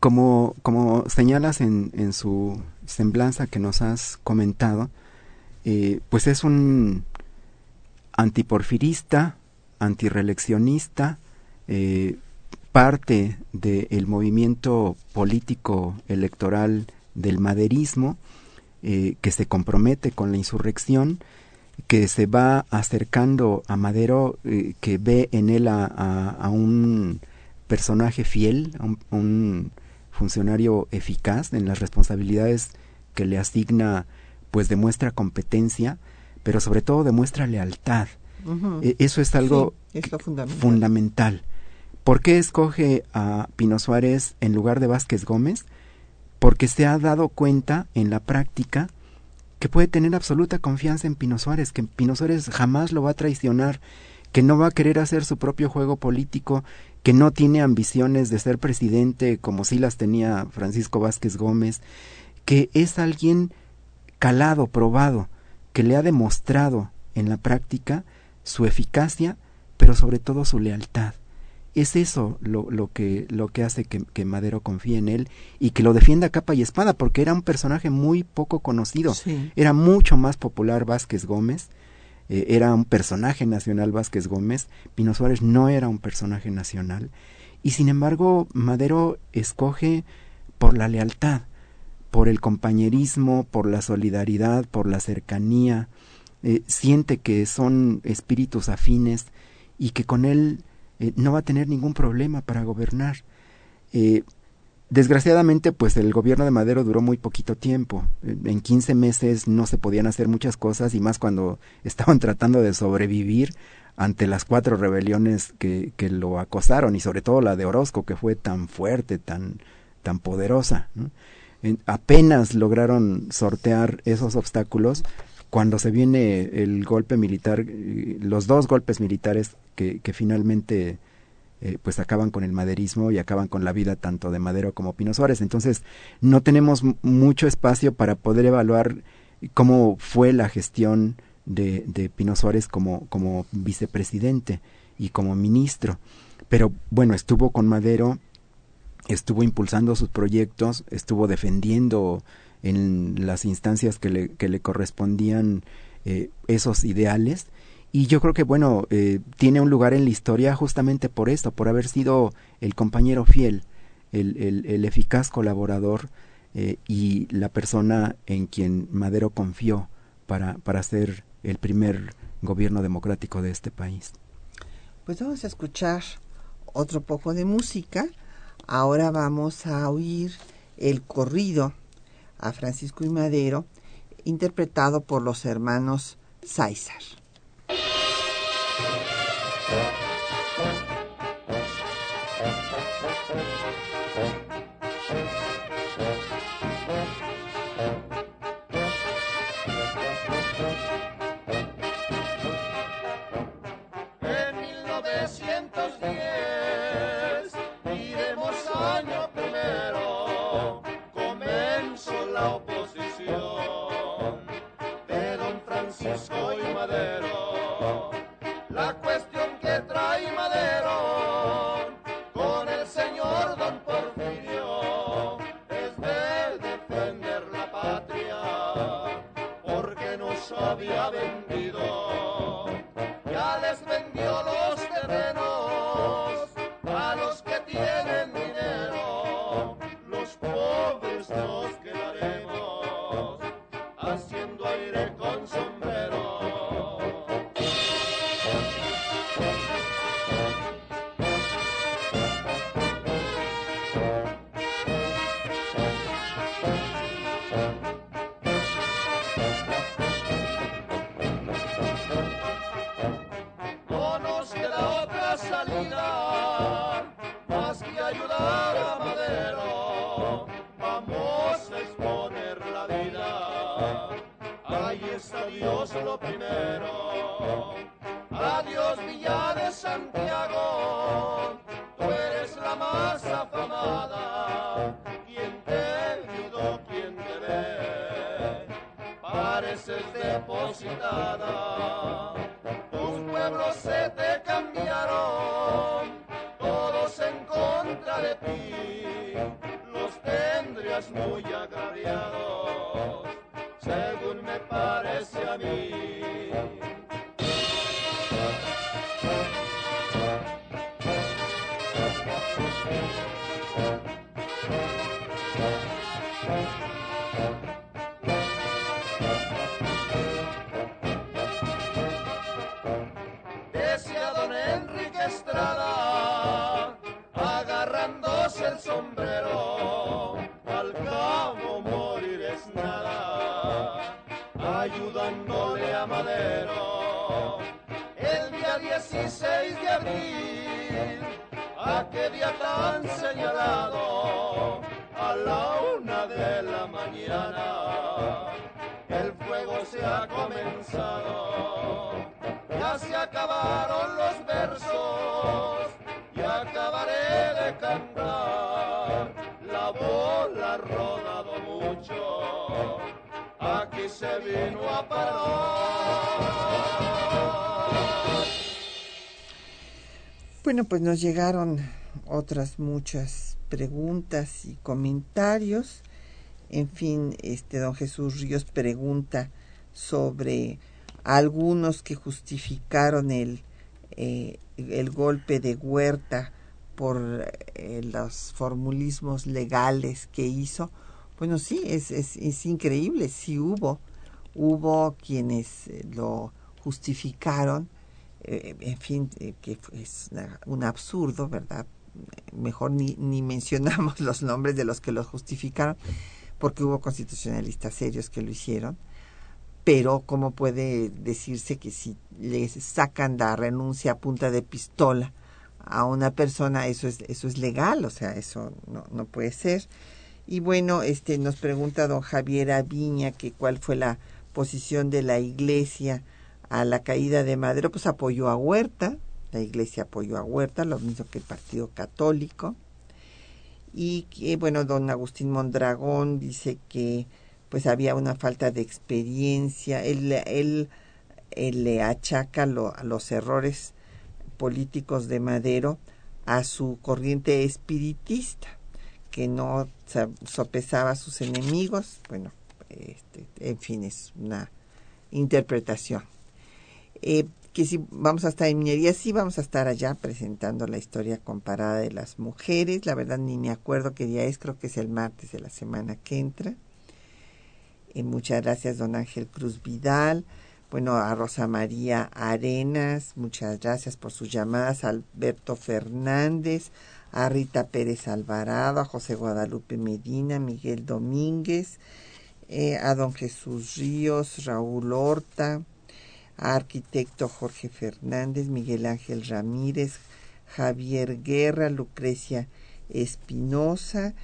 como, como señalas en, en, su semblanza que nos has comentado, pues es un antiporfirista, antireeleccionista, eh, parte del movimiento político electoral del maderismo, eh, que se compromete con la insurrección, que se va acercando a Madero, eh, que ve en él a, un personaje fiel, a un, funcionario eficaz en las responsabilidades que le asigna, pues demuestra competencia, pero sobre todo demuestra lealtad. E, eso es algo fundamental. fundamental. ¿Por qué escoge a Pino Suárez en lugar de Vázquez Gómez? Porque se ha dado cuenta en la práctica que puede tener absoluta confianza en Pino Suárez, que Pino Suárez jamás lo va a traicionar, que no va a querer hacer su propio juego político, que no tiene ambiciones de ser presidente como si las tenía Francisco Vázquez Gómez, que es alguien calado, probado, que le ha demostrado en la práctica su eficacia, pero sobre todo su lealtad. Es eso lo, lo, que, lo que hace que, Madero confíe en él y que lo defienda capa y espada, porque era un personaje muy poco conocido. Era mucho más popular Vázquez Gómez, eh, era un personaje nacional Vázquez Gómez, Pino Suárez no era un personaje nacional, y sin embargo Madero escoge por la lealtad, por el compañerismo, por la solidaridad, por la cercanía, eh, siente que son espíritus afines y que con él eh, no va a tener ningún problema para gobernar. Eh, desgraciadamente, pues el gobierno de Madero duró muy poquito tiempo. En 15 meses no se podían hacer muchas cosas y más cuando estaban tratando de sobrevivir ante las cuatro rebeliones que, que lo acosaron y sobre todo la de Orozco que fue tan fuerte, tan, tan poderosa. Apenas lograron sortear esos obstáculos cuando se viene el golpe militar, eh, los dos golpes militares que, que finalmente eh, pues acaban con el maderismo y acaban con la vida tanto de Madero como Pino Suárez. Entonces no tenemos mucho espacio para poder evaluar cómo fue la gestión de, de Pino Suárez como, como vicepresidente y como ministro. Pero bueno, estuvo con Madero, estuvo impulsando sus proyectos, estuvo defendiendo en las instancias que le, que le correspondían eh, esos ideales. Y yo creo que, bueno, eh, tiene un lugar en la historia justamente por esto, por haber sido el compañero fiel, el, el, eficaz colaborador eh, y la persona en quien Madero confió para, para ser el primer gobierno democrático de este país. Pues vamos a escuchar otro poco de música. Ahora vamos a oír el corrido a Francisco y Madero, interpretado por los hermanos Sáizar. dada Bueno, pues nos llegaron otras muchas preguntas y comentarios. En fin, este don Jesús Ríos pregunta sobre algunos que justificaron el, eh, el golpe de Huerta por eh, los formulismos legales que hizo. Bueno, sí, es, es, es increíble, sí hubo, hubo quienes lo justificaron eh, en fin, eh, que es un absurdo, ¿verdad? Mejor ni, ni mencionamos los nombres de los que los justificaron, porque hubo constitucionalistas serios que lo hicieron. Pero, ¿cómo puede decirse que si le sacan la renuncia a punta de pistola a una persona, eso es, eso es legal? O sea, eso no, no puede ser. Y bueno, este nos pregunta don Javier Aviña que cuál fue la posición de la iglesia a la caída de Madero, pues apoyó a Huerta, la iglesia apoyó a Huerta, lo mismo que el Partido Católico. Y que, bueno, don Agustín Mondragón dice que pues había una falta de experiencia. Él, él le achaca los errores políticos de Madero a su corriente espiritista, que no sopesaba a sus enemigos. Bueno, este, en fin, es una interpretación. Eh, que si vamos a estar en minería, sí vamos a estar allá presentando la historia comparada de las mujeres. La verdad ni me acuerdo qué día es, creo que es el martes de la semana que entra. Eh, muchas gracias, don Ángel Cruz Vidal. Bueno, a Rosa María Arenas, muchas gracias por sus llamadas. A Alberto Fernández, a Rita Pérez Alvarado, a José Guadalupe Medina, Miguel Domínguez, eh, a don Jesús Ríos, Raúl Horta, arquitecto Jorge Fernández, Miguel Ángel Ramírez, Javier Guerra, Lucrecia Espinosa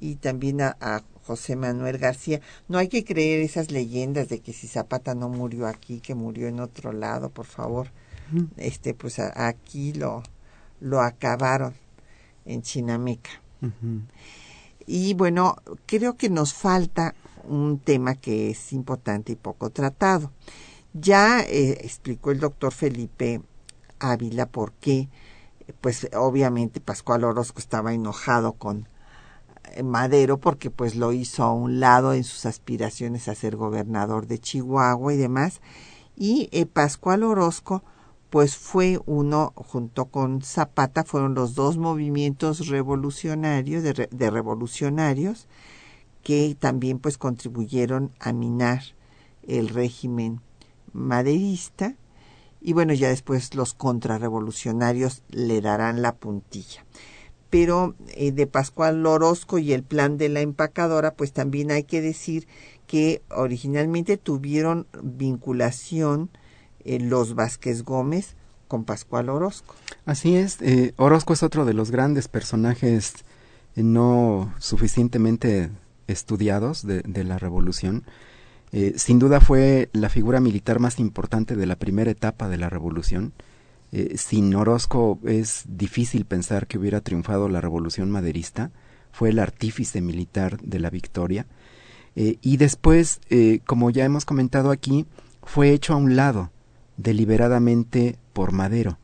y también a, José Manuel García. No hay que creer esas leyendas de que si Zapata no murió aquí, que murió en otro lado, por favor. Este, pues aquí lo, lo acabaron en Chinameca. Y bueno, creo que nos falta un tema que es importante y poco tratado. Ya eh, explicó el doctor Felipe Ávila por qué, pues obviamente Pascual Orozco estaba enojado con eh, Madero porque pues lo hizo a un lado en sus aspiraciones a ser gobernador de Chihuahua y demás. Y eh, Pascual Orozco pues fue uno, junto con Zapata, fueron los dos movimientos revolucionarios, de, de revolucionarios, que también pues contribuyeron a minar el régimen maderista y bueno, ya después los contrarrevolucionarios le darán la puntilla. Pero eh, de Pascual Orozco y el plan de la empacadora, pues también hay que decir que originalmente tuvieron vinculación eh, los Vázquez Gómez con Pascual Orozco. Así es, eh, Orozco es otro de los grandes personajes no suficientemente estudiados de, de la revolución eh, sin duda fue la figura militar más importante de la primera etapa de la revolución. Eh, sin Orozco es difícil pensar que hubiera triunfado la revolución maderista. Fue el artífice militar de la victoria. Eh, y después, como ya hemos comentado aquí, fue hecho a un lado deliberadamente por Madero,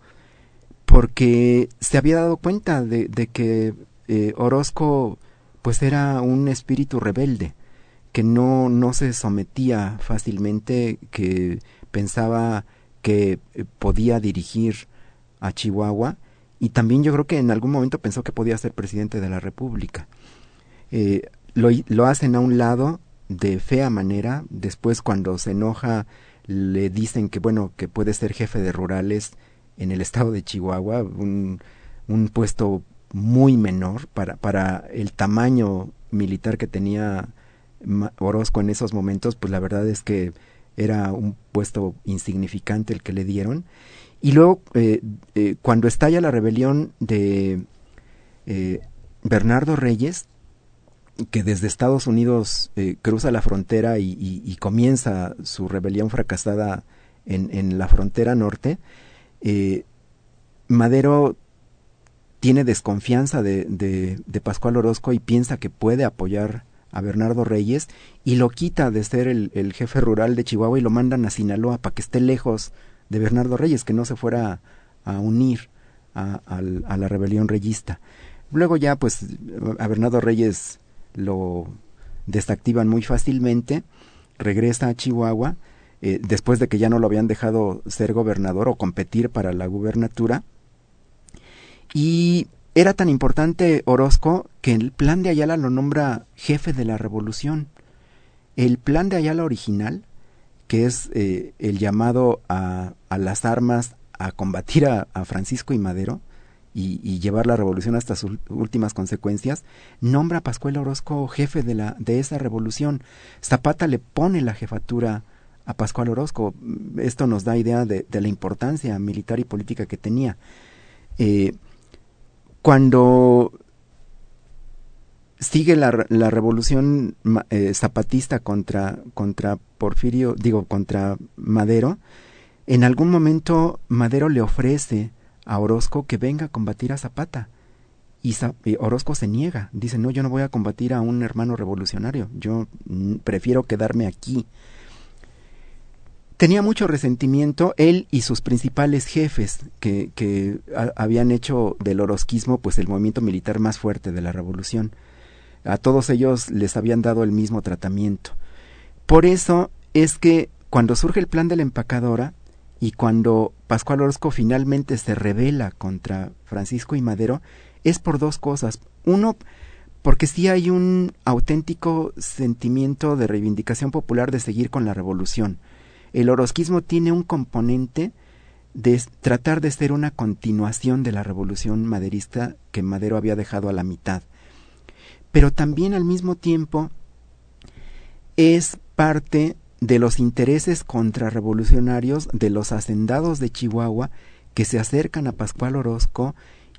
porque se había dado cuenta de, de que Orozco pues era un espíritu rebelde que no, no se sometía fácilmente, que pensaba que eh, podía dirigir a Chihuahua y también yo creo que en algún momento pensó que podía ser presidente de la República. Eh, lo, lo hacen a un lado de fea manera, después cuando se enoja le dicen que bueno, que puede ser jefe de rurales en el estado de Chihuahua, un, un puesto muy menor para, para el tamaño militar que tenía Orozco en esos momentos, pues la verdad es que era un puesto insignificante el que le dieron. Y luego, eh, eh, cuando estalla la rebelión de eh, Bernardo Reyes, que desde Estados Unidos cruza la frontera y, comienza su rebelión fracasada en, la frontera norte, Madero tiene desconfianza de, de Pascual Orozco y piensa que puede apoyar a Bernardo Reyes y lo quita de ser el, jefe rural de Chihuahua y lo mandan a Sinaloa para que esté lejos de Bernardo Reyes, que no se fuera a, unir a, la rebelión reyista. Luego ya pues a Bernardo Reyes lo desactivan muy fácilmente, regresa a Chihuahua, eh, después de que ya no lo habían dejado ser gobernador o competir para la gubernatura, y era tan importante Orozco que el plan de Ayala lo nombra jefe de la revolución. El plan de Ayala original, que es eh, el llamado a, las armas a combatir a, Francisco y Madero y, llevar la revolución hasta sus últimas consecuencias, nombra a Pascual Orozco jefe de, la, de esa revolución. Zapata le pone la jefatura a Pascual Orozco. Esto nos da idea de, la importancia militar y política que tenía. Eh, cuando sigue la, la revolución eh, zapatista contra, contra Porfirio, digo, contra Madero, en algún momento Madero le ofrece a Orozco que venga a combatir a Zapata. Y, Orozco se niega, dice, no, yo no voy a combatir a un hermano revolucionario, yo prefiero quedarme aquí. Tenía mucho resentimiento él y sus principales jefes que, que habían hecho del orosquismo pues el movimiento militar más fuerte de la revolución. A todos ellos les habían dado el mismo tratamiento. Por eso es que cuando surge el plan de la empacadora y cuando Pascual Orozco finalmente se revela contra Francisco y Madero, es por dos cosas. Uno, porque sí hay un auténtico sentimiento de reivindicación popular de seguir con la revolución. El orosquismo tiene un componente de tratar de ser una continuación de la revolución maderista que Madero había dejado a la mitad. Pero también al mismo tiempo es parte de los intereses contrarrevolucionarios de los hacendados de Chihuahua que se acercan a Pascual Orozco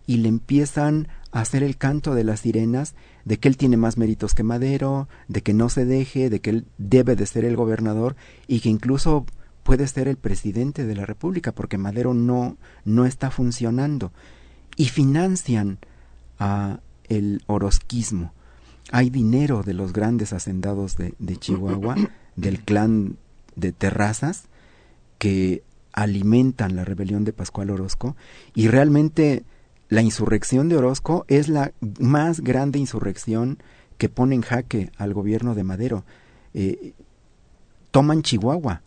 y le empiezan hacer el canto de las sirenas de que él tiene más méritos que Madero, de que no se deje, de que él debe de ser el gobernador y que incluso puede ser el presidente de la República porque Madero no no está funcionando y financian a el orosquismo. Hay dinero de los grandes hacendados de, de Chihuahua, del clan de Terrazas, que alimentan la rebelión de Pascual Orozco y realmente la insurrección de Orozco es la más grande insurrección que pone en jaque al gobierno de Madero. Eh, toman Chihuahua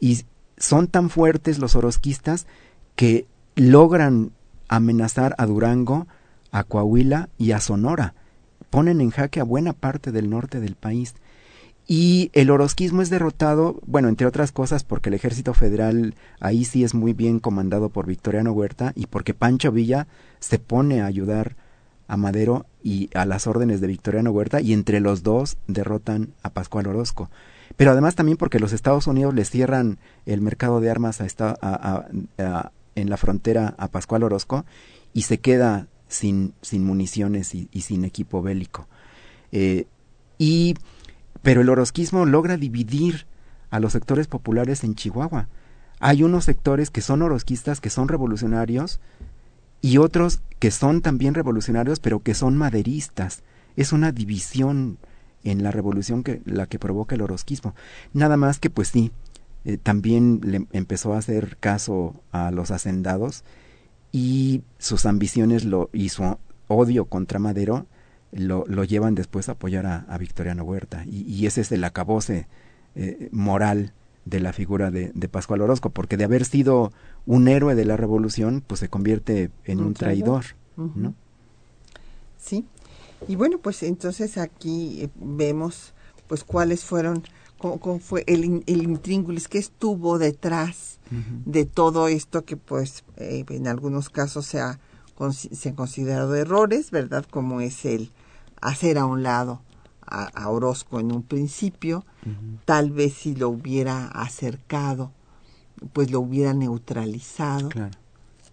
y son tan fuertes los orozquistas que logran amenazar a Durango, a Coahuila y a Sonora. Ponen en jaque a buena parte del norte del país. Y el orozquismo es derrotado, bueno, entre otras cosas, porque el ejército federal ahí sí es muy bien comandado por Victoriano Huerta y porque Pancho Villa se pone a ayudar a Madero y a las órdenes de Victoriano Huerta y entre los dos derrotan a Pascual Orozco. Pero además también porque los Estados Unidos les cierran el mercado de armas a en la frontera a Pascual Orozco y se queda sin, sin municiones y, sin equipo bélico. Eh, y pero el orosquismo logra dividir a los sectores populares en Chihuahua. Hay unos sectores que son orosquistas, que son revolucionarios, y otros que son también revolucionarios, pero que son maderistas. Es una división en la revolución que la que provoca el orosquismo. Nada más que pues sí, eh, también le empezó a hacer caso a los hacendados y sus ambiciones lo, y su odio contra Madero lo, lo llevan después a apoyar a, Victoriano Huerta. Y, ese es el acabose eh, moral de la figura de, de, Pascual Orozco, porque de haber sido un héroe de la revolución, pues se convierte en un, traidor, ¿no? Sí. Y bueno, pues entonces aquí eh, vemos pues cuáles fueron cómo, fue el, el intríngulis que estuvo detrás de todo esto que pues eh, en algunos casos se ha se han considerado errores, ¿verdad? Como es el hacer a un lado a, Orozco en un principio, tal vez si lo hubiera acercado, pues lo hubiera neutralizado,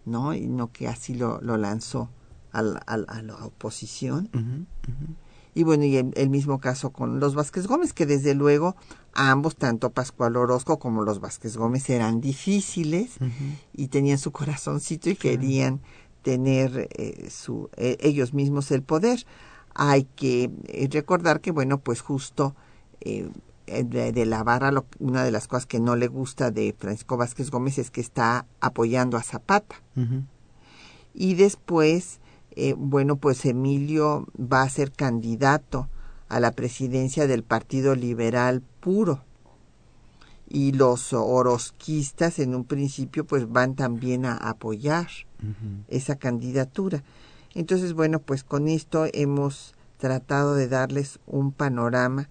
¿no? Y no que así lo, lo lanzó a la, a, la oposición. Y bueno, y el, mismo caso con los Vázquez Gómez, que desde luego ambos, tanto Pascual Orozco como los Vázquez Gómez, eran difíciles y tenían su corazoncito y querían tener eh, su, eh, ellos mismos el poder. Hay que eh, recordar que, bueno, pues justo eh, de, la barra, una de las cosas que no le gusta de Francisco Vázquez Gómez es que está apoyando a Zapata. Y después, eh, bueno, pues Emilio va a ser candidato a la presidencia del Partido Liberal Puro. Y los orosquistas en un principio pues van también a apoyar esa candidatura. Entonces, bueno, pues con esto hemos tratado de darles un panorama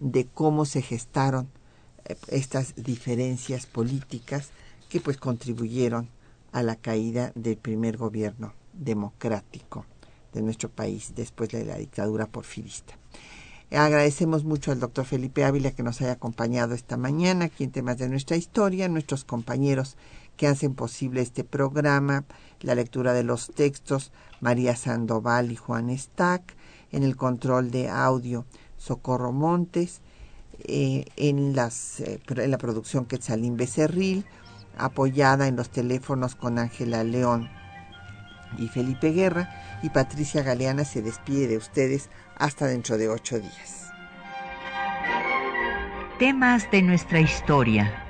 de cómo se gestaron eh, estas diferencias políticas que pues contribuyeron a la caída del primer gobierno democrático de nuestro país después de la dictadura porfirista. Agradecemos mucho al doctor Felipe Ávila que nos haya acompañado esta mañana aquí en temas de nuestra historia, nuestros compañeros que hacen posible este programa, la lectura de los textos, María Sandoval y Juan Stack, en el control de audio, Socorro Montes, eh, en, eh, en la producción Quetzalín Becerril, apoyada en los teléfonos con Ángela León y Felipe Guerra, y Patricia Galeana se despide de ustedes hasta dentro de ocho días. Temas de nuestra historia